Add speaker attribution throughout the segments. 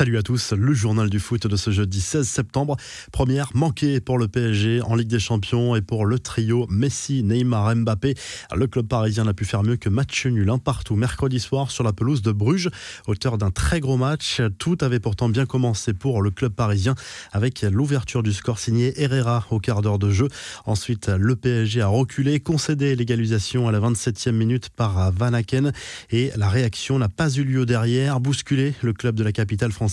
Speaker 1: Salut à tous, le journal du foot de ce jeudi 16 septembre. Première manquée pour le PSG en Ligue des Champions et pour le trio Messi, Neymar, Mbappé. Le club parisien n'a pu faire mieux que match nul un partout mercredi soir sur la pelouse de Bruges. Auteur d'un très gros match, tout avait pourtant bien commencé pour le club parisien avec l'ouverture du score signé Herrera au quart d'heure de jeu. Ensuite, le PSG a reculé, concédé l'égalisation à la 27e minute par Van Aken et la réaction n'a pas eu lieu derrière, bousculé le club de la capitale française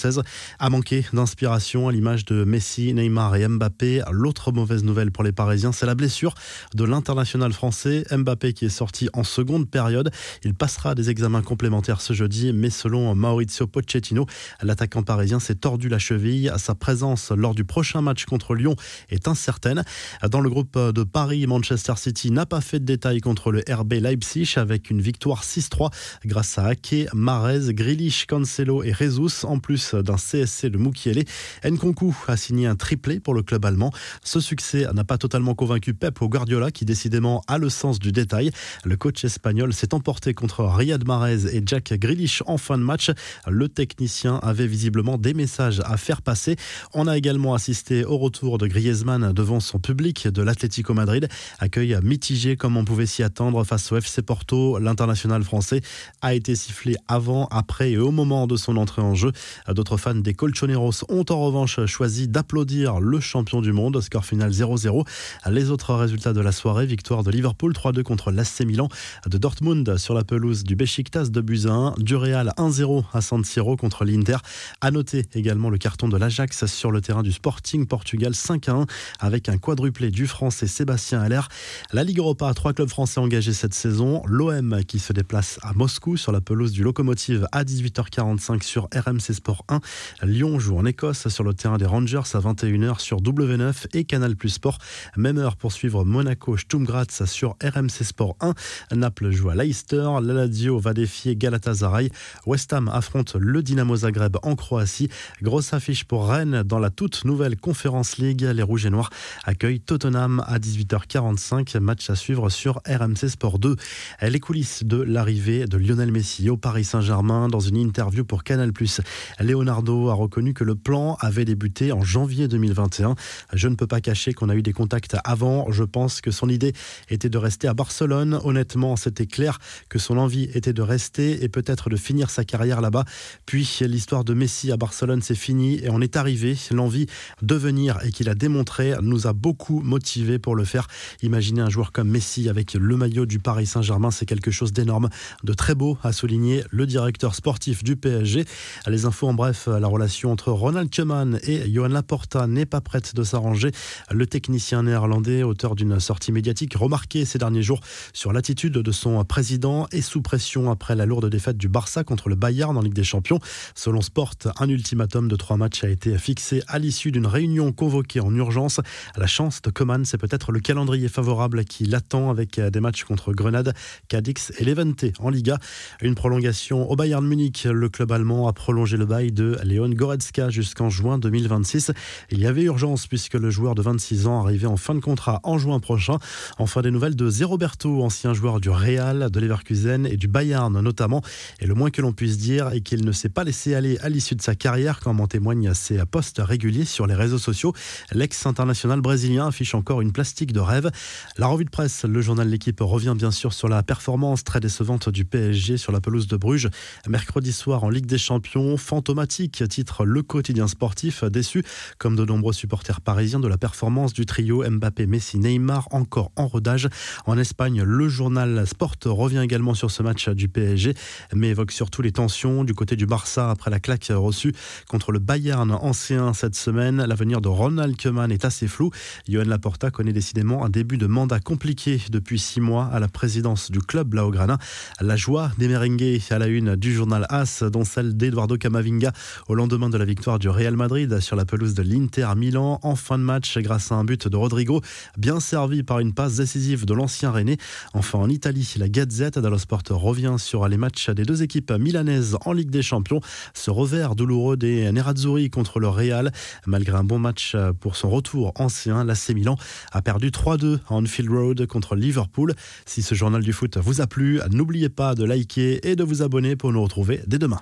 Speaker 1: a manqué d'inspiration à l'image de Messi, Neymar et Mbappé. L'autre mauvaise nouvelle pour les Parisiens, c'est la blessure de l'international français Mbappé qui est sorti en seconde période. Il passera des examens complémentaires ce jeudi, mais selon Maurizio Pochettino, l'attaquant parisien s'est tordu la cheville. Sa présence lors du prochain match contre Lyon est incertaine. Dans le groupe de Paris, Manchester City n'a pas fait de détails contre le RB Leipzig avec une victoire 6-3 grâce à Ake, Marez, Grealish, Cancelo et Jesus en plus d'un CSC de Mukiele. Nkunku a signé un triplé pour le club allemand. Ce succès n'a pas totalement convaincu Pep au Guardiola qui décidément a le sens du détail. Le coach espagnol s'est emporté contre Riyad Mahrez et Jack Grealish en fin de match. Le technicien avait visiblement des messages à faire passer. On a également assisté au retour de Griezmann devant son public de l'Atlético Madrid. Accueil mitigé comme on pouvait s'y attendre face au FC Porto. L'international français a été sifflé avant, après et au moment de son entrée en jeu. D'autres fans des Colchoneros ont en revanche choisi d'applaudir le champion du monde. Score final 0-0. Les autres résultats de la soirée, victoire de Liverpool 3-2 contre l'AC Milan, de Dortmund sur la pelouse du Besiktas de Buzyn, du Real 1-0 à San Siro contre l'Inter. À noter également le carton de l'Ajax sur le terrain du Sporting Portugal 5-1 avec un quadruplé du français Sébastien Haller. La Ligue Europa, trois clubs français engagés cette saison. L'OM qui se déplace à Moscou sur la pelouse du Locomotive à 18h45 sur RMC Sport 1. Lyon joue en Écosse sur le terrain des Rangers à 21h sur W9 et Canal Plus Sport. Même heure pour suivre Monaco Sturm Graz sur RMC Sport 1. Naples joue à Leicester. La Lazio va défier Galatasaray. West Ham affronte le Dynamo Zagreb en Croatie. Grosse affiche pour Rennes dans la toute nouvelle Conference League. Les Rouges et Noirs accueillent Tottenham à 18h45. Match à suivre sur RMC Sport 2. Les coulisses de l'arrivée de Lionel Messi au Paris Saint-Germain dans une interview pour Canal+. Leonardo a reconnu que le plan avait débuté en janvier 2021. Je ne peux pas cacher qu'on a eu des contacts avant. Je pense que son idée était de rester à Barcelone. Honnêtement, c'était clair que son envie était de rester et peut-être de finir sa carrière là-bas. Puis l'histoire de Messi à Barcelone, c'est fini et on est arrivé. L'envie de venir et qu'il a démontré nous a beaucoup motivés pour le faire. Imaginez un joueur comme Messi avec le maillot du Paris Saint-Germain, c'est quelque chose d'énorme, de très beau, a souligné le directeur sportif du PSG. Les infos en bref, la relation entre Ronald Koeman et Johan Laporta n'est pas prête de s'arranger. Le technicien néerlandais, auteur d'une sortie médiatique remarquée ces derniers jours sur l'attitude de son président et sous pression après la lourde défaite du Barça contre le Bayern en Ligue des Champions. Selon Sport, un ultimatum de trois matchs a été fixé à l'issue d'une réunion convoquée en urgence. La chance de Koeman, c'est peut-être le calendrier favorable qui l'attend avec des matchs contre Grenade, Cadix et Levante en Liga. Une prolongation au Bayern Munich. Le club allemand a prolongé le bail de Léon Goretzka jusqu'en juin 2026. Il y avait urgence puisque le joueur de 26 ans arrivait en fin de contrat en juin prochain. Enfin, des nouvelles de Zé Roberto, ancien joueur du Real, de Leverkusen et du Bayern notamment. Et le moins que l'on puisse dire est qu'il ne s'est pas laissé aller à l'issue de sa carrière, comme en témoignent ses posts réguliers sur les réseaux sociaux. L'ex-international brésilien affiche encore une plastique de rêve. La revue de presse, le journal L'équipe revient bien sûr sur la performance très décevante du PSG sur la pelouse de Bruges. Mercredi soir en Ligue des Champions, titre le quotidien sportif, déçu comme de nombreux supporters parisiens de la performance du trio Mbappé, Messi, Neymar, encore en rodage. En Espagne, le journal Sport revient également sur ce match du PSG, mais évoque surtout les tensions du côté du Barça après la claque reçue contre le Bayern ancien cette semaine. L'avenir de Ronald Koeman est assez flou. Johan Laporta connaît décidément un début de mandat compliqué depuis six mois à la présidence du club Blaugrana. La joie des merengues à la une du journal AS, dont celle d'Eduardo Camavinga au lendemain de la victoire du Real Madrid sur la pelouse de l'Inter Milan en fin de match grâce à un but de Rodrigo, bien servi par une passe décisive de l'ancien René. Enfin en Italie, la Gazette dello Sport revient sur les matchs des deux équipes milanaises en Ligue des Champions. Ce revers douloureux des Nerazzurri contre le Real, malgré un bon match pour son retour ancien, l'AC Milan a perdu 3-2 à Anfield Road contre Liverpool. Si ce journal du foot vous a plu, n'oubliez pas de liker et de vous abonner pour nous retrouver dès demain.